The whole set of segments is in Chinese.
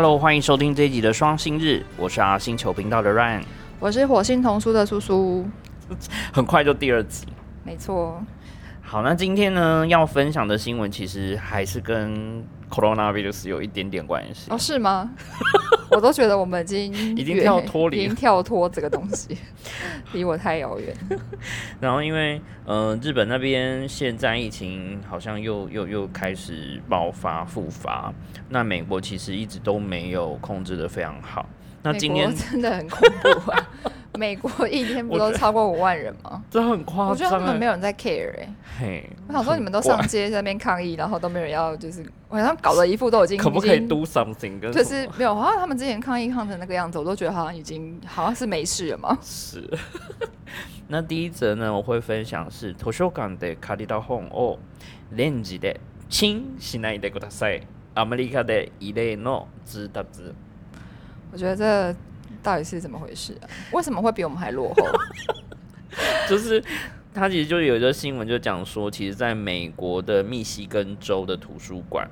Hello，欢迎收听这一集的双星日，我是阿星球频道的 Ryan，我是火星童书的叔叔，很快就第二集。没错，好，那今天呢要分享的新闻其实还是跟 coronavirus 有一点点关系。哦，是吗？我都觉得我们已经 已经跳脱离已经跳脱这个东西，离我太遥远。然后因为呃日本那边现在疫情好像又又又开始爆发复发，那美国其实一直都没有控制的非常好。那今天真的很恐怖啊！美国一天不都超过五万人吗？这很夸张。我觉得他们没有人在 care 哎。嘿，我想说你们都上街在那边抗议，然后都没有人要，就是好像搞得一副都已经可不可以 do something？就是没有，好像他们之前抗议抗成那个样子，我都觉得好像已经好像是没事了嘛。是。那第一则呢，我会分享是图書館で借りた本をレンジでチンしないでください。アメリカで異例の自達。 我觉得这到底是怎么回事啊？为什么会比我们还落后？就是他其实就有一个新闻，就讲说，其实在美国的密西根州的图书馆，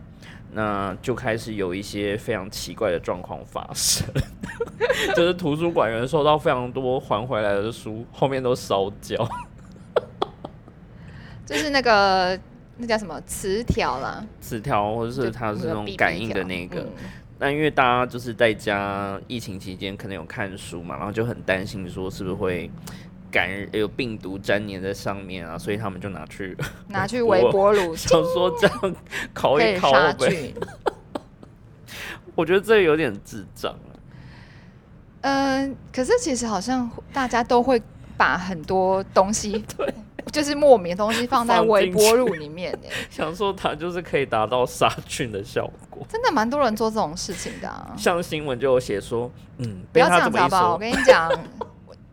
那就开始有一些非常奇怪的状况发生，就是图书馆员收到非常多还回来的书，后面都烧焦，就是那个那叫什么磁条啦，磁条或者是它是那种感应的那个。那因为大家就是在家疫情期间可能有看书嘛，然后就很担心说是不是会感染有病毒粘黏在上面啊，所以他们就拿去 拿去微波炉，想说这样烤一烤呗。我觉得这有点智障啊。嗯，可是其实好像大家都会把很多东西对。就是莫名的东西放在微波炉里面，想说它就是可以达到杀菌的效果。真的蛮多人做这种事情的，像新闻就有写说，嗯，不要这样子好不好？我跟你讲，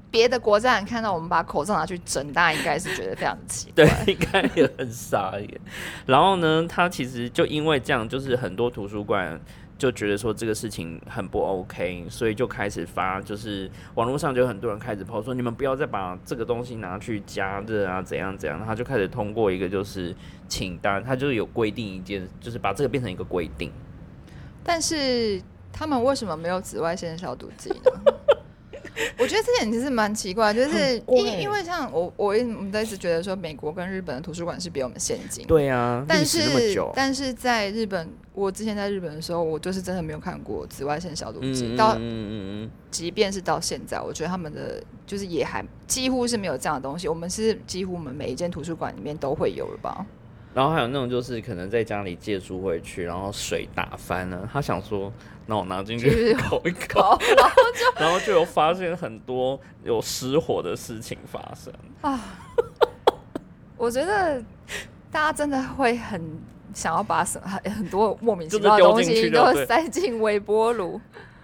别的国家人看到我们把口罩拿去蒸，大家应该是觉得非常奇怪，对，应该也很傻眼。然后呢，他其实就因为这样，就是很多图书馆。就觉得说这个事情很不 OK，所以就开始发，就是网络上就很多人开始抛说，你们不要再把这个东西拿去加热啊，怎样怎样。他就开始通过一个就是请单，他就是有规定一件，就是把这个变成一个规定。但是他们为什么没有紫外线消毒剂呢？我觉得这点其实蛮奇怪，就是因因为像我我我们一直觉得说美国跟日本的图书馆是比我们先进，对啊，但是但是在日本，我之前在日本的时候，我就是真的没有看过紫外线消毒剂，到嗯即便是到现在，我觉得他们的就是也还几乎是没有这样的东西。我们是几乎我们每一间图书馆里面都会有了吧？然后还有那种就是可能在家里借书回去，然后水打翻了，他想说。那我拿进去 烤一烤，然后就 然后就有发现很多有失火的事情发生啊！我觉得大家真的会很想要把什很很多莫名其妙的东西都塞进微波炉。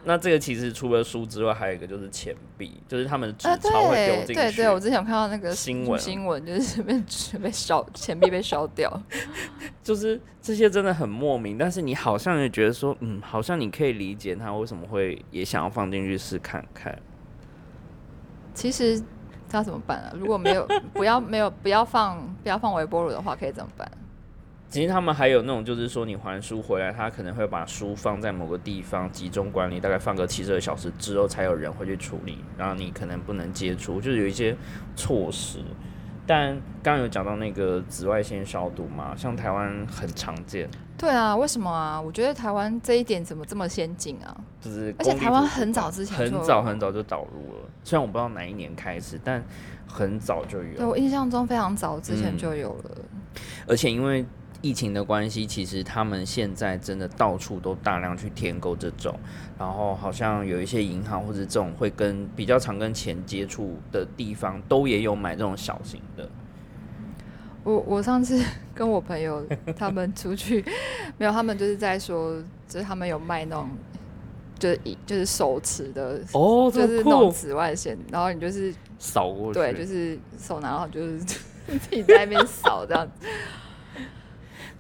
那这个其实除了书之外，还有一个就是钱币，就是他们纸钞会丢进去。对对，我之前有看到那个新闻，新闻就是 被被烧，钱币被烧掉。就是这些真的很莫名，但是你好像也觉得说，嗯，好像你可以理解他为什么会也想要放进去试看看。其实他怎么办啊？如果没有不要没有不要放不要放微波炉的话，可以怎么办？其实他们还有那种，就是说你还书回来，他可能会把书放在某个地方集中管理，大概放个七十二小时之后，才有人会去处理，然后你可能不能接触，就是有一些措施。但刚刚有讲到那个紫外线消毒嘛，像台湾很常见。对啊，为什么啊？我觉得台湾这一点怎么这么先进啊？就是而且台湾很早之前很早很早就导入了，虽然我不知道哪一年开始，但很早就有。对我印象中非常早之前就有了，而且因为。疫情的关系，其实他们现在真的到处都大量去添购这种，然后好像有一些银行或者这种会跟比较常跟钱接触的地方，都也有买这种小型的。我我上次 跟我朋友他们出去，没有，他们就是在说，就是他们有卖那种，就是就是手持的哦，就是那种紫外线，然后你就是扫过去，对，就是手拿，然后就是 自己在那边扫这样子。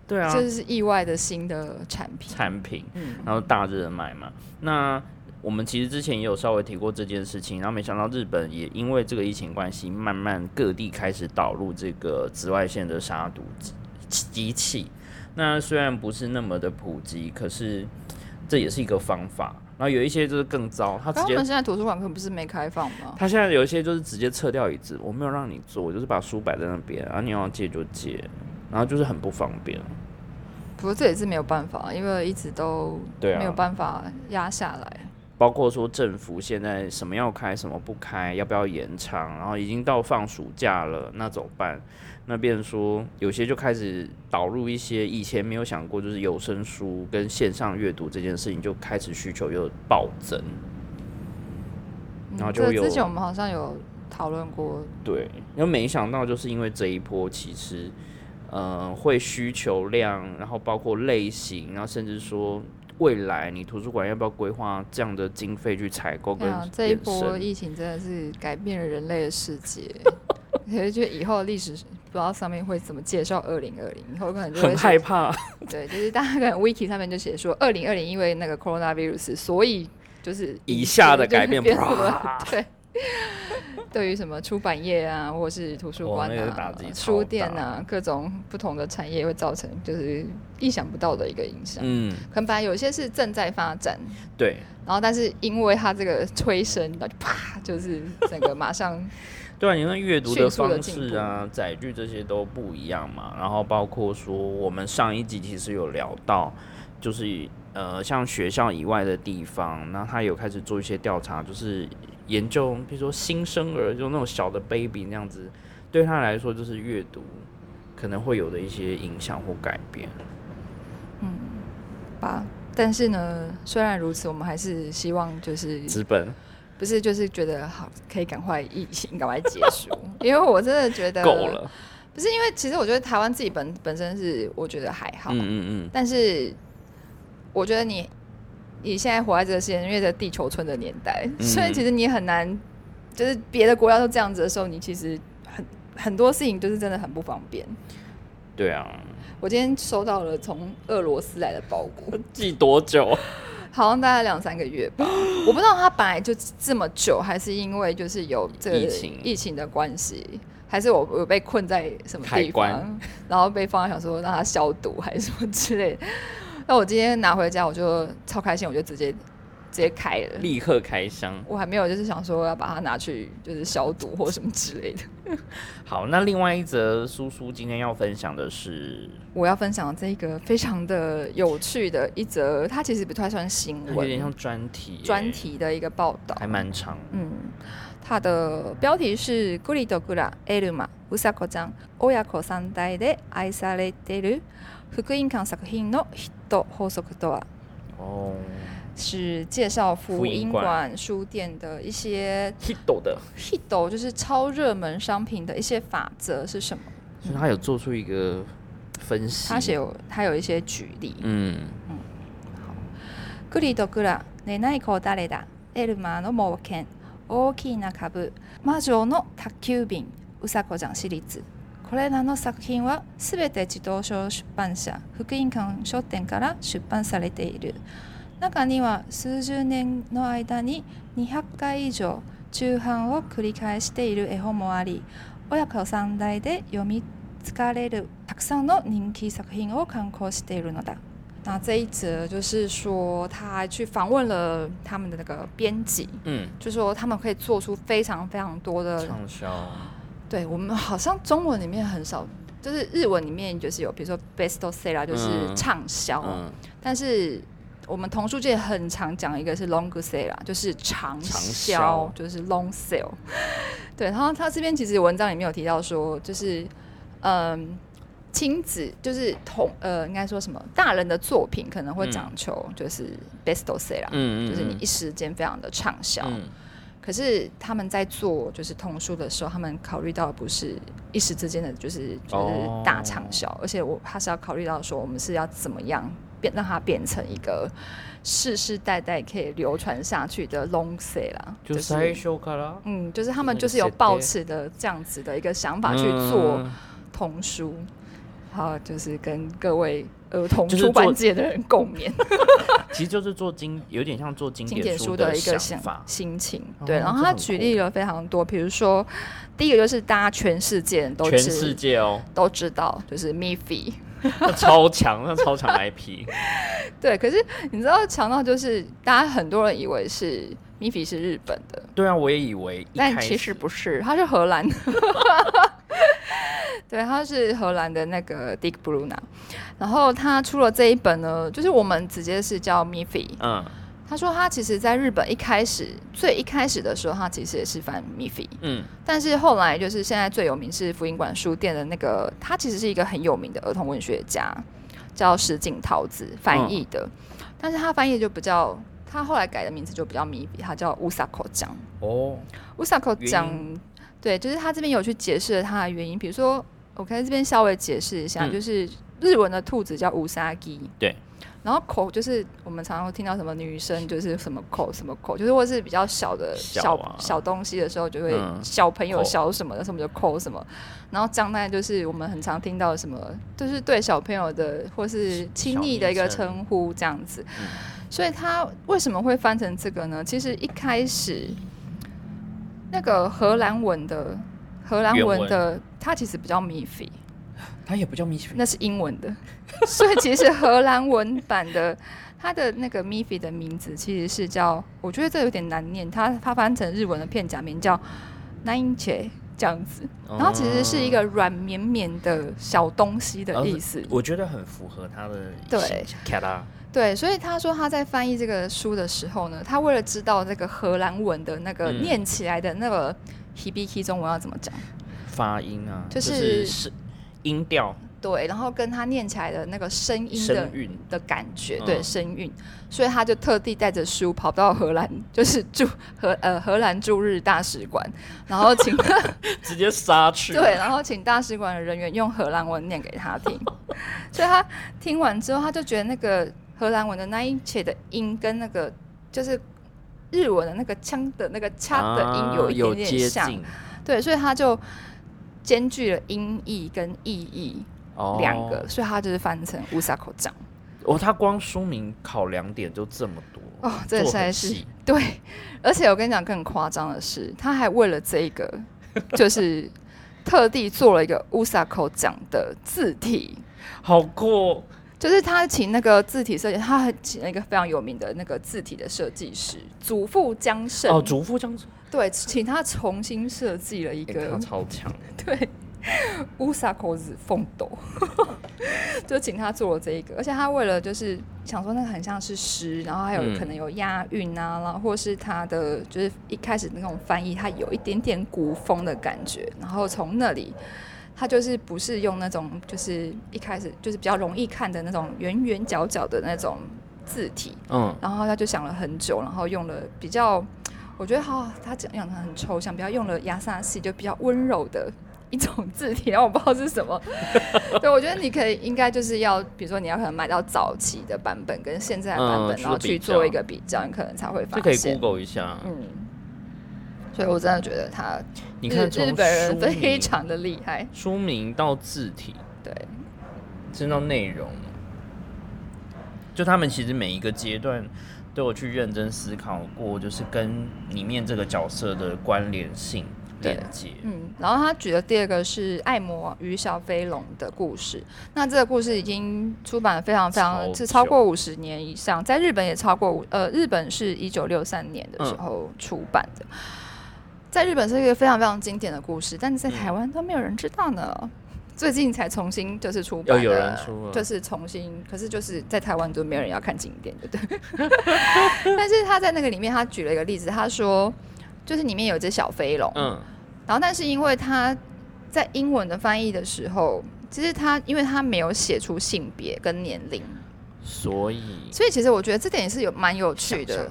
对啊，这是意外的新的产品，产品，嗯，然后大热卖嘛。那我们其实之前也有稍微提过这件事情，然后没想到日本也因为这个疫情关系，慢慢各地开始导入这个紫外线的杀毒机机器。那虽然不是那么的普及，可是这也是一个方法。然后有一些就是更糟，他直接他们现在图书馆可不是没开放吗？他现在有一些就是直接撤掉椅子，我没有让你坐，我就是把书摆在那边，然后你要借就借，然后就是很不方便。不过这也是没有办法，因为一直都没有办法压下来。包括说政府现在什么要开，什么不开，要不要延长，然后已经到放暑假了，那怎么办？那变成说有些就开始导入一些以前没有想过，就是有声书跟线上阅读这件事情就开始需求又暴增，然后就之前我们好像有讨论过，对，然后没想到就是因为这一波，其实呃会需求量，然后包括类型，然后甚至说未来你图书馆要不要规划这样的经费去采购跟对啊，这一波疫情真的是改变了人类的世界。我觉得以后历史不知道上面会怎么介绍二零二零，以后可能就会很害怕。对，就是大家可能 wiki 上面就写说，二零二零因为那个 coronavirus，所以就是以下的改变 对。对于什么出版业啊，或是图书馆啊书店啊，各种不同的产业会造成就是意想不到的一个影响。嗯，可能本来有些是正在发展，对，然后但是因为它这个催生，那就啪，就是整个马上 对啊，你看阅读的方式啊、载具这些都不一样嘛。然后包括说，我们上一集其实有聊到，就是呃，像学校以外的地方，那他有开始做一些调查，就是研究，比如说新生儿，就那种小的 baby 那样子，对他来说就是阅读可能会有的一些影响或改变。嗯吧。但是呢，虽然如此，我们还是希望就是资本不是就是觉得好，可以赶快疫情赶快结束，因为我真的觉得够。了，不是因为其实我觉得台湾自己本本身是我觉得还好，嗯嗯嗯，但是我觉得你你现在活在这个世界，因为在地球村的年代，嗯所以其实你很难，就是别的国家都这样子的时候，你其实很很多事情就是真的很不方便。对啊，我今天收到了从俄罗斯来的包裹，寄多久？好像大概两三个月吧，我不知道他本来就这么久，还是因为就是有这个疫情疫情的关系，还是我我被困在什么地方，然后被放在想说让它消毒还是什么之类的。那我今天拿回家，我就超开心，我就直接直接开了。立刻开箱。我还没有就是想说要把它拿去就是消毒或什么之类的。好，那另外一则叔叔今天要分享的是，我要分享这个非常的有趣的一则，它其实不太算新闻，有点像专题耶，专题的一个报道，还蛮长。嗯，它的标题是「グリとグラエルマウサコちゃん親子三代で愛されてる 福音館作品のヒット法則とは」哦是介绍福福音音馆馆书店的一些，Hito 的， hit，就是超热门商品的一些法则是什么？所以他有做出一个分析。他写有他有一些举例。嗯，グリとグラ寝ない子誰だエルマーの冒険大きな株魔女の宅急便うさこちゃんシリーズ これらの作品はすべて児童書出版社福音館書店から出版されている。中には数十年の間に200回以上中版を繰り返している絵本もあり親子三代で読み疲れるたくさんの人気作品を刊行しているのだ。那这一则就是说，他去访问了他们的那个编辑，嗯，就说他们可以做出非常非常多的。畅销，对我们好像中文里面很少，就是日文里面就是有，比如说 best seller 就是嗯畅销，嗯，但是我们童书界很常讲一个是 long seller，就是长长销销，就是 long sale。对，然后他这边其实文章里面有提到说，就是嗯。亲子就是同呃，应该说什么？大人的作品可能会嗯讲求就是 best seller，、嗯就是你一时间非常的畅销。嗯可是他们在做就是童书的时候，他们考虑到的不是一时之间的就是就是哦大畅销，而且我他是要考虑到说我们是要怎么样变让它变成一个世世代代可以流传下去的 long say 啦，就最初から嗯，就是他们就是有抱持的这样子的一个想法去做嗯。童书，好，就是跟各位儿童出版界的人共勉。其实就是做经，有点像做经经典书的的一个想想法。心情，哦对。然后他举例了非常多，比如说第一个就是大家全世界人都全世界哦，都知道，就是 Miffy，那超强，那超强 IP。对，可是你知道强到就是大家很多人以为是米菲是日本的，对啊，我也以为，但其实不是，他是荷兰。对，他是荷兰的那个 Dick Bruna，然后他出了这一本呢，就是我们直接是叫 Miffy。嗯，他说他其实在日本一开始最一开始的时候，他其实也是翻 Miffy。嗯，但是后来就是现在最有名是福音馆书店的那个，他其实是一个很有名的儿童文学家，叫石井桃子翻译的，但是他翻译就比较，他后来改的名字就比较 Miffy，他叫乌萨口讲。哦，乌萨口讲。对，就是他这边有去解释了他的原因，比如说，我可以这边稍微解释一下，就是日文的兔子叫乌沙鸡，对，然后口就是我们常常会听到什么女生就是什么口什么口，就是或是比较小的小小东西的时候，就会小朋友小什么的什么就口什么，然后将来就是我们很常听到什么，就是对小朋友的或是亲昵的一个称。呼这样子，所以他为什么会翻成这个呢？其实一开始。那个荷兰文的荷兰文。的，它其实不叫 Miffy，它也不叫 Miffy，那是英文的。所以其实荷兰文版的它的那个 Miffy 的名字其实是叫，我觉得这有点难念，它它翻成日文的片假名叫 Nine Che 这样子，然后其实是一个软绵绵的小东西的意思。我觉得很符合它的对。对，所以他说他在翻译这个书的时候呢，他为了知道这个荷兰文的那个念起来的那个 hibiki 中文要怎么讲，发音啊，就是是音调，对，然后跟他念起来的那个声音的的感觉，对，声韵，所以他就特地带着书跑到荷兰，就是驻荷呃荷兰驻日大使馆，然后请 直接杀去，对，然后请大使馆的人员用荷兰文念给他听，所以他听完之后，他就觉得那个。荷兰文的那一切的音跟那个就是日文的那个枪的那个枪的音有一点点像，对，所以他就兼具了音译跟意义两个，所以他就是翻成乌萨口讲。哦，他光书名考量点就这么多哦，这实在是对，而且我跟你讲更夸张的是，他还为了这个 就是特地做了一个乌萨口讲的字体，好酷。就是他请那个字体设计，他请了一个非常有名的那个字体的设计师祖父江胜。哦，祖父江胜对，请他重新设计了一个超强。对乌萨口子凤斗，就请他做了这一个，而且他为了就是想说那个很像是诗，然后还有可能有押韵啊，然后或是他的就是一开始那种翻译，他有一点点古风的感觉，然后从那里。他就是不是用那种，就是一开始就是比较容易看的那种圆圆角角的那种字体，嗯，然后他就想了很久，然后用了比较，我觉得好，他讲讲的很抽象，比较用了亚萨系，就比较温柔的一种 字体，然后我不知道是什么。对，我觉得你可以应该就是要，比如说你要可能买到早期的版本跟现在的版本，然后去做一个比较，你可能才会发现。可以 Google 一下，嗯。所以我真的觉得他，你看日本人非常的厉害。书名到字体，对，真到内容，就他们其实每一个阶段都有去认真思考过，就是跟里面这个角色的关联性连接。嗯，然后他举的第二个是《爱魔与小飞龙》的故事。那这个故事已经出版了非常非常是超过五十年以上，在日本也超过五呃，日本是一九六三年的时候出版的。在日本是一个非常非常经典的故事，但是在台湾都没有人知道呢。最近才重新就是出版，有人出，就是重新，可是就是在台湾都没有人要看景点，对不对？但是他在那个里面，他举了一个例子，他说，就是里面有一只小飞龙，嗯，然后但是因为他在英文的翻译的时候，其实他因为他没有写出性别跟年龄，所以，所以其实我觉得这点也是有蛮有趣的。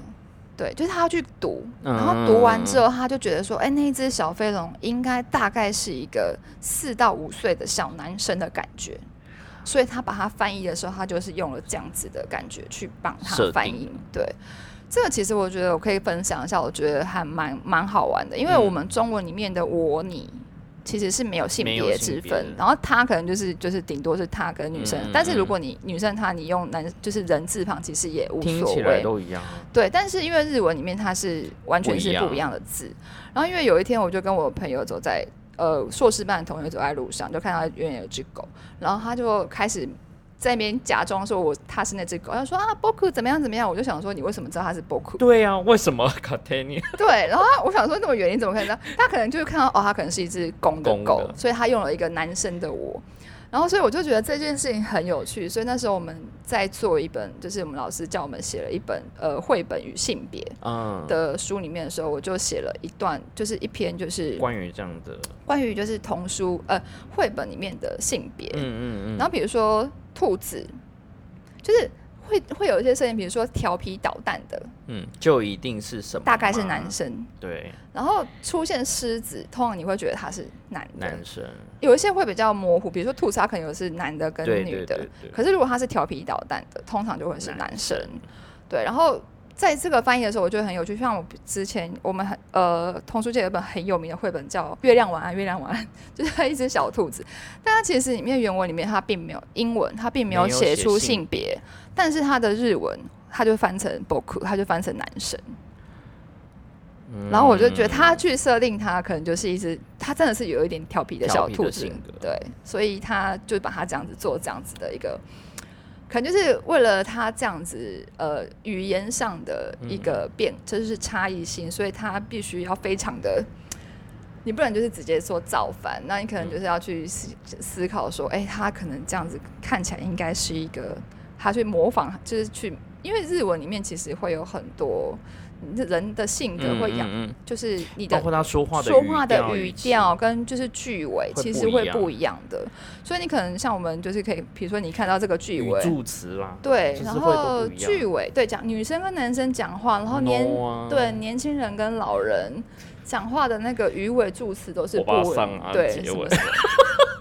对，就是他要去读，然后读完之后，他就觉得说，哎，那一只小飞龙应该大概是一个四到五岁的小男生的感觉，所以他把它翻译的时候，他就是用了这样子的感觉去帮他翻译。对，这个其实我觉得我可以分享一下，我觉得还蛮蛮好玩的，因为我们中文里面的我你。其实是没有性别之分，然后他可能就是就是顶多是他跟女生，但是如果你女生他你用男就是人字旁，其实也无所谓，都一样。对，但是因为日文里面它是完全是不一样的字，然后因为有一天我就跟我朋友走在呃硕士班的同学走在路上，就看到远远有只狗，然后他就开始在那边假装说我他是那只狗，他说啊 Boku 怎么样怎么样，我就想说你为什么知道他是 Boku？？对呀、为什么 c a t a n i 对，然后我想说那么远你怎么可能知道？他可能就是看到哦，他可能是一只公的公的狗，所以他用了一个男生的我。然后，所以我就觉得这件事情很有趣。所以那时候我们在做一本，就是我们老师叫我们写了一本呃绘本与性别嗯，的书里面的时候，我就写了一段，就是一篇就是关于这样的，关于就是童书呃绘本里面的性别。嗯嗯嗯，然后比如说兔子，就是会会有一些声音，比如说调皮捣蛋的，嗯，就一定是什么？大概是男，生。对，然后出现狮子，通常你会觉得他是男的，男生，有一些会比较模糊，比如说兔子，它可能有是男的跟女的，对对对可是如果他是调皮捣蛋的，通常就会是男男生。对，然后在这个翻译的时候，我觉得很有趣。像我之前我们很呃童书界有一本很有名的绘本叫《月亮晚安，月亮晚安》，就是一只小兔子，但它其实里面原文里面它并没有英文，它并没有写出性别，但是他的日文他就翻成 boku，它就翻成男生。嗯然后我就觉得他去设定他，可能就是一只，他真的是有一点调皮的小兔子对，所以他就把他这样子做这样子的一个，可能就是为了他这样子呃语言上的一个变，这就是差异性，所以他必须要非常的。你不能就是直接说造反，那你可能就是要去思思考说，哎、他可能这样子看起来应该是一个，他去模仿，就是去，因为日文里面其实会有很多人的性格会养，嗯嗯。就是你的包括他说话的说话的语调跟就是句尾，其实会不一样的。所以你可能像我们就是可以，比如说你看到这个句尾，助词啦，对，然后句尾对讲女生跟男生讲话，然后年、No 啊。对年轻人跟老人讲话的那个鱼尾助词都是不巴桑啊对结尾什么什么。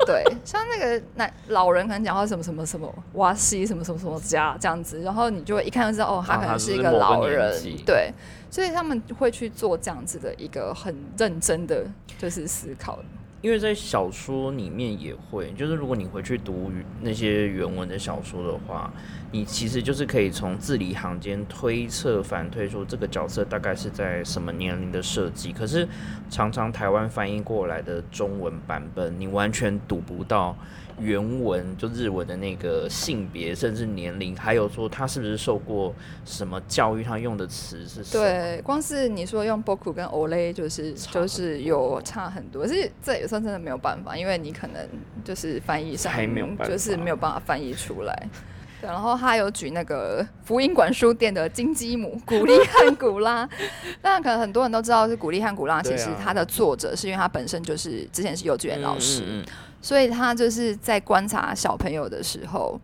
对，像那个那老人可能讲话什么什么什么哇西什么什么什么家这样子，然后你就会一看就知道哦，他可能是一个老人纪，对，所以他们会去做这样子的一个很认真的就是思考。因为在小说里面也会，就是如果你回去读那些原文的小说的话，你其实就是可以从字里行间推测、反推出这个角色大概是在什么年龄的设计。可是常常台湾翻译过来的中文版本，你完全读不到原文就日文的那个性别，甚至年龄，还有说他是不是受过什么教育，他用的词是什么。对，光是你说用 boku 跟 ole 就是就是有差很多，是这也算真的没有办法，因为你可能就是翻译上还没有办法就是没有办法翻译出来。对，然后他有举那个福音馆书店的金鸡母古力汉古拉，当然可能很多人都知道是古力汉古拉，其实他的作者是因为他本身就是之前是幼稚园老师，嗯嗯嗯所以他就是在观察小朋友的时候，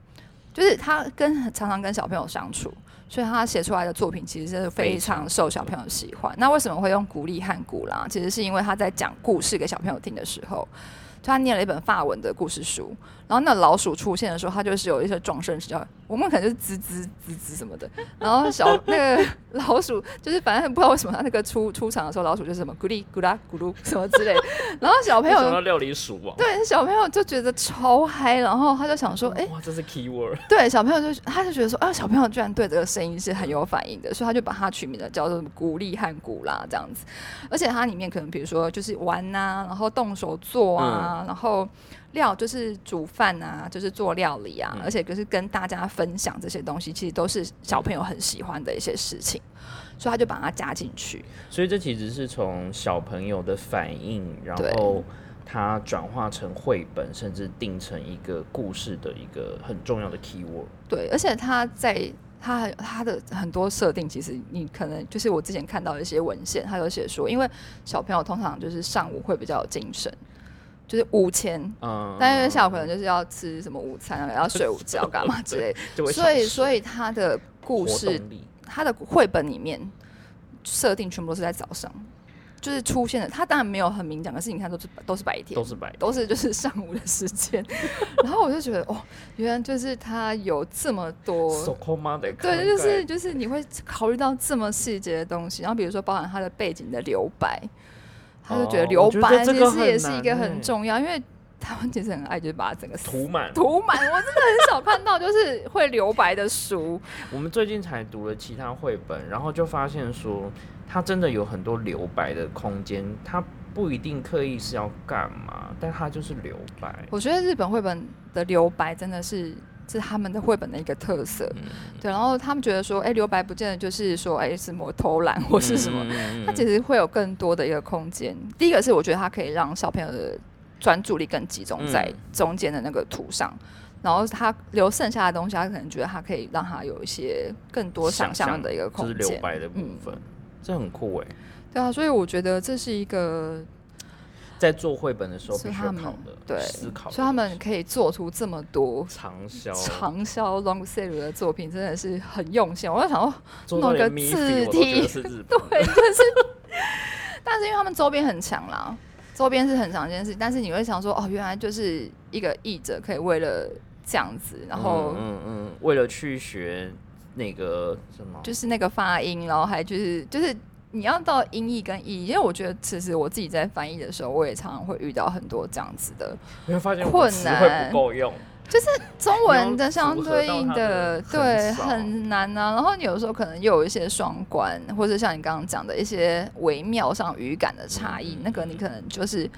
就是他跟常常跟小朋友相处，所以他写出来的作品其实是非常受小朋友喜欢。那为什么会用古力和古拉？其实是因为他在讲故事给小朋友听的时候，就他念了一本法文的故事书，然后那老鼠出现的时候，它就是有一些撞声词，叫我们可能就是吱吱吱吱什么的，然后小那个 老鼠就是反正不知道为什么它那个出出场的时候，老鼠就是什么咕哩咕啦咕噜什么之类的，然后小朋友为什么要料理鼠王？对，小朋友就觉得超嗨，然后他就想说，哎、哇，这是 key word。对，小朋友就他就觉得说，啊，小朋友居然对这个声音是很有反应的，所以他就把它取名的叫做什么古力和古啦这样子。而且它里面可能比如说就是玩呐、然后动手做啊，然后料就是煮饭啊，就是做料理啊，而且就是跟大家分享这些东西，其实都是小朋友很喜欢的一些事情，所以他就把它加进去。所以这其实是从小朋友的反应，然后它转化成绘本，甚至定成一个故事的一个很重要的 key word。对，而且他在他他的很多设定，其实你可能就是我之前看到一些文献，他有写说，因为小朋友通常就是上午会比较有精神，就是午前，嗯，但因为下午可能就是要吃什么午餐啊，要睡午觉干嘛之类的，所以所以他的故事，他的绘本里面设定全部都是在早上，就是出现的。他当然没有很明讲，可是你看都是都是白天，都是白天，都是就是上午的时间，然后我就觉得哦，原来就是他有这么多对，就是就是你会考虑到这么细节的东西，然后比如说包含他的背景的留白，他就觉得哦留白其实也是一个很重要，因为台湾其实很爱就是把整个涂满。涂满，我真的很少看到就是会留白的书，我们最近才读了其他绘本，然后就发现说，它真的有很多留白的空间，它不一定刻意是要干嘛，但它就是留白。我觉得日本绘本的留白真的是是他们的绘本的一个特色，对。然后他们觉得说，哎，留白不见得就是说，哎，什么偷懒或是什么，它其实会有更多的一个空间。第一个是我觉得它可以让小朋友的专注力更集中在中间的那个图上。然后他留剩下的东西，他可能觉得他可以让他有一些更多想象的一个空间，就是留白的部分，这很酷哎。对啊，所以我觉得这是一个在做绘本的时候必须考的，对思考，所以他们可以做出这么多长销 长销 long sale 的作品，真的是很用心。我在想说，弄个字体，对，但是 但是因为他们周边很强啦，周边是很常见事，但是你会想说，哦，原来就是一个译者可以为了。这样子，然后嗯嗯，为了去学那个什么，就是那个发音，然后还就是就是你要到音译跟译，因为我觉得其实我自己在翻译的时候，我也常常会遇到很多这样子的，困难不够用，就是中文的相对应的对很难啊。然后你有时候可能又有一些双关，或者像你刚刚讲的一些微妙上语感的差异，那个你可能就是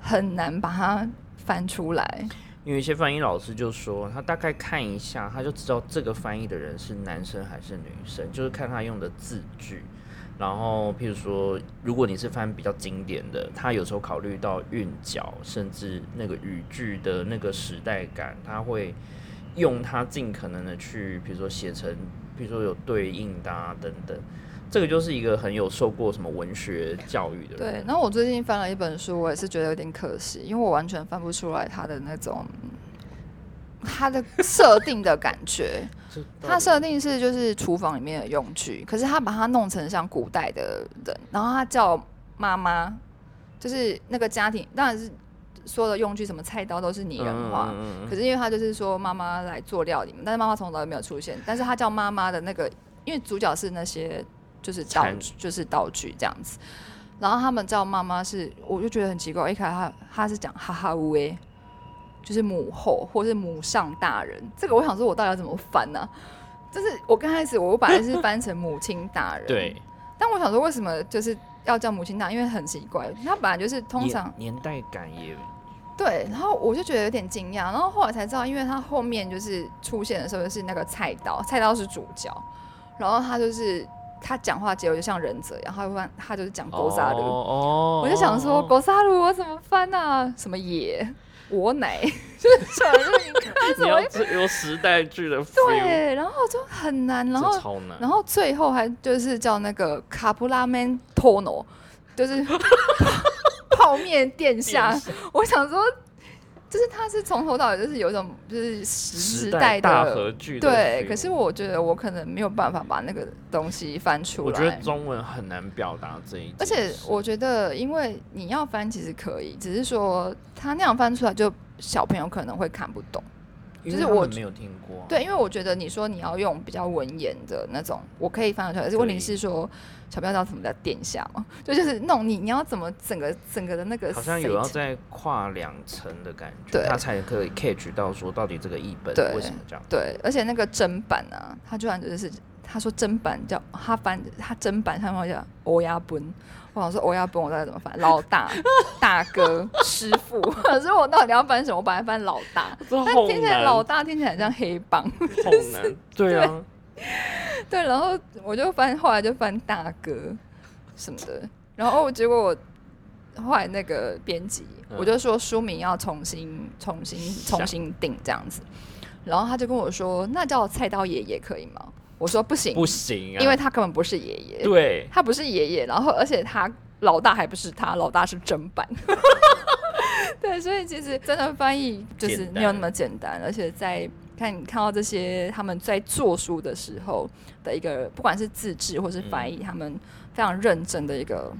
很难把它翻出来。因为一些翻译老师就说，他大概看一下，他就知道这个翻译的人是男生还是女生，就是看他用的字句。然后，譬如说，如果你是翻比较经典的，他有时候考虑到韵脚，甚至那个语句的那个时代感，他会用他尽可能的去，比如说写成，比如说有对应的等等。这个就是一个很有受过什么文学教育的人。对，那我最近翻了一本书，我也是觉得有点可惜，因为我完全翻不出来他的那种他的设定的感觉。他设定是就是厨房里面的用具，可是他把它弄成像古代的人，然后他叫妈妈，就是那个家庭当然是所有的用具，什么菜刀都是拟人化，可是因为他就是说妈妈来做料理，但是妈妈从头到尾没有出现，但是他叫妈妈的那个，因为主角是那些。就是道具，就是道具这样子。然后他们叫妈妈是，我就觉得很奇怪。一开始他他是讲哈哈乌诶，就是母后或是母上大人。这个我想说，我到底要怎么翻呢？就是我刚开始我本来是翻成母亲大人，对。但我想说，为什么就是要叫母亲大人？因为很奇怪，他本来就是通常年代感也对。然后我就觉得有点惊讶。然后后来才知道，因为他后面就是出现的时候是那个菜刀，菜刀是主角，然后他就是。他讲话结尾就像忍者一样，他会翻，他就是讲狗沙鲁，我就想说狗沙鲁我怎么翻啊？什么野我奶，就是想你要有时代剧的 对，然后就很难，然后超难，然后最后还就是叫那个卡布拉曼托诺，就是 泡面殿下，我想说。就是他是从头到尾就是有一种就是时代的对，可是我觉得我可能没有办法把那个东西翻出来。我觉得中文很难表达这一，而且我觉得因为你要翻其实可以，只是说他那样翻出来就小朋友可能会看不懂。就是我没有听过，对，因为我觉得你说你要用比较文言的那种，我可以翻得出来。可是问题是说，小朋友知道什么叫殿下吗？就就是那种你，你要怎么整个整个的那个，好像有要在跨两层的感觉，他才可以 catch 到说到底这个译本为什么这样。对，而且那个真版啊，他居然就是他说真版叫他翻，他真版上面叫欧亚本。我想说我要崩，我到底怎么翻？老大、大哥、师傅，可是我到底要翻什么？我把它翻老大，但听起来老大听起来像黑帮，好难。对啊，对，然后我就翻，后来就翻大哥什么的，然后结果我后来那个编辑，我就说书名要重新、重新、重新定这样子，然后他就跟我说，那叫菜刀爷爷可以吗？我说不行，不行，因为他根本不是爷爷，对，他不是爷爷，然后而且他老大还不是他，老大是真版，对，所以其实真的翻译就是没有那么简单，而且在看你看到这些他们在做书的时候的一个，不管是自制或是翻译，他们非常认真的一个。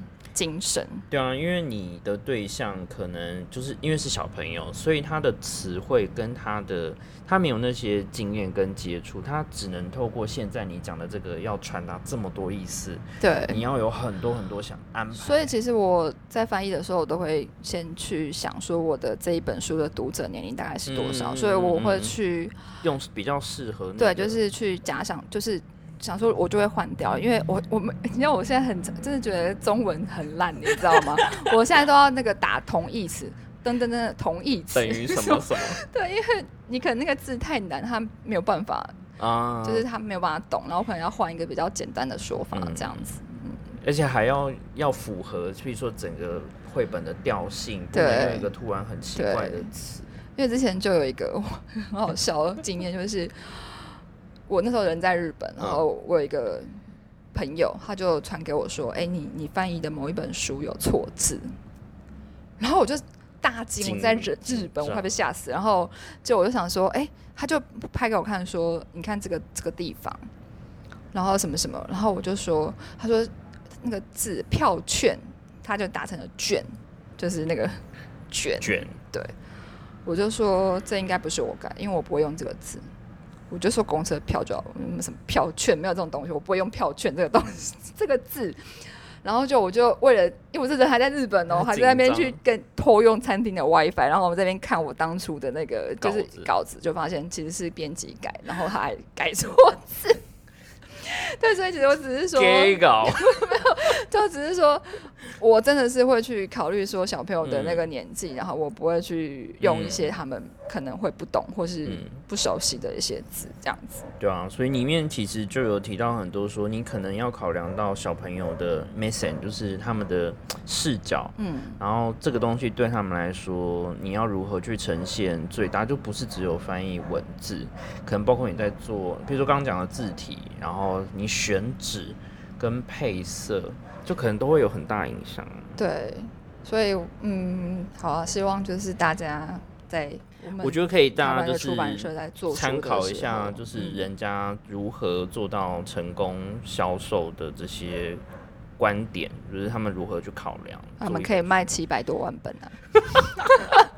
精神。对啊，因为你的对象可能就是因为是小朋友，所以他的词汇跟他的他没有那些经验跟接触，他只能透过现在你讲的这个要传达这么多意思，对，你要有很多很多想安排。所以其实我在翻译的时候，我都会先去想说我的这一本书的读者年龄大概是多少，所以我会去用比较适合对，就是去假想，就是想说，我就会换掉，因为我我们，你知道我现在很真的觉得中文很烂，你知道吗？我现在都要那个打同义词，噔噔噔，同义词等于什么什么 对，因为你可能那个字太难，他没有办法，啊？就是他没有办法懂，然后可能要换一个比较简单的说法，嗯这样子。嗯而且还要要符合，比如说整个绘本的调性，不能对用一个突然很奇怪的词。因为之前就有一个很好笑的经验，就是我那时候人在日本，然后我有一个朋友，他就传给我说：“哎、你你翻译的某一本书有错字。”然后我就大惊，我在日日本，我快被吓死。然后就我就想说：“哎、他就拍给我看说，你看这个这个地方，然后什么什么。”然后我就说：“他说那个字票券，他就打成了卷，就是那个卷。”卷，对我就说这应该不是我改，因为我不会用这个字。我就说公车票就好，嗯，什么票券没有这种东西，我不会用票券这个东西 这个字。然后就我就为了，因为我这人还在日本哦，很还在那边去跟偷用餐厅的 WiFi，然后我这边看我当初的那个就是稿子稿子，就发现其实是编辑改，然后他还改错字。对，所以其实我只是说，给稿，就只是说，我真的是会去考虑说小朋友的那个年纪，然后我不会去用一些他们可能会不懂或是嗯。不熟悉的一些字，这样子。对啊，所以里面其实就有提到很多说，你可能要考量到小朋友的 mission，就是他们的视角，嗯，然后这个东西对他们来说，你要如何去呈现最大，就不是只有翻译文字，可能包括你在做，比如说刚刚讲的字体，然后你选址跟配色，就可能都会有很大影响。对，所以嗯，好啊，希望就是大家在我们我觉得可以台大家就是出版社在做参考一下，就是嗯人家如何做到成功销售的这些观点，就是他们如何去考量。他们可以卖七百多万本啊。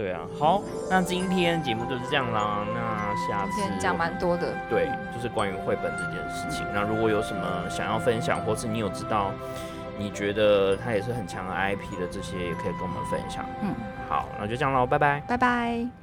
对啊，好，那今天节目就是这样啦。那下次今天讲蛮多的，对，就是关于绘本这件事情。那如果有什么想要分享，或是你有知道你觉得它也是很强的 IP 的这些，也可以跟我们分享。嗯，好，那就这样喽，拜拜。拜拜。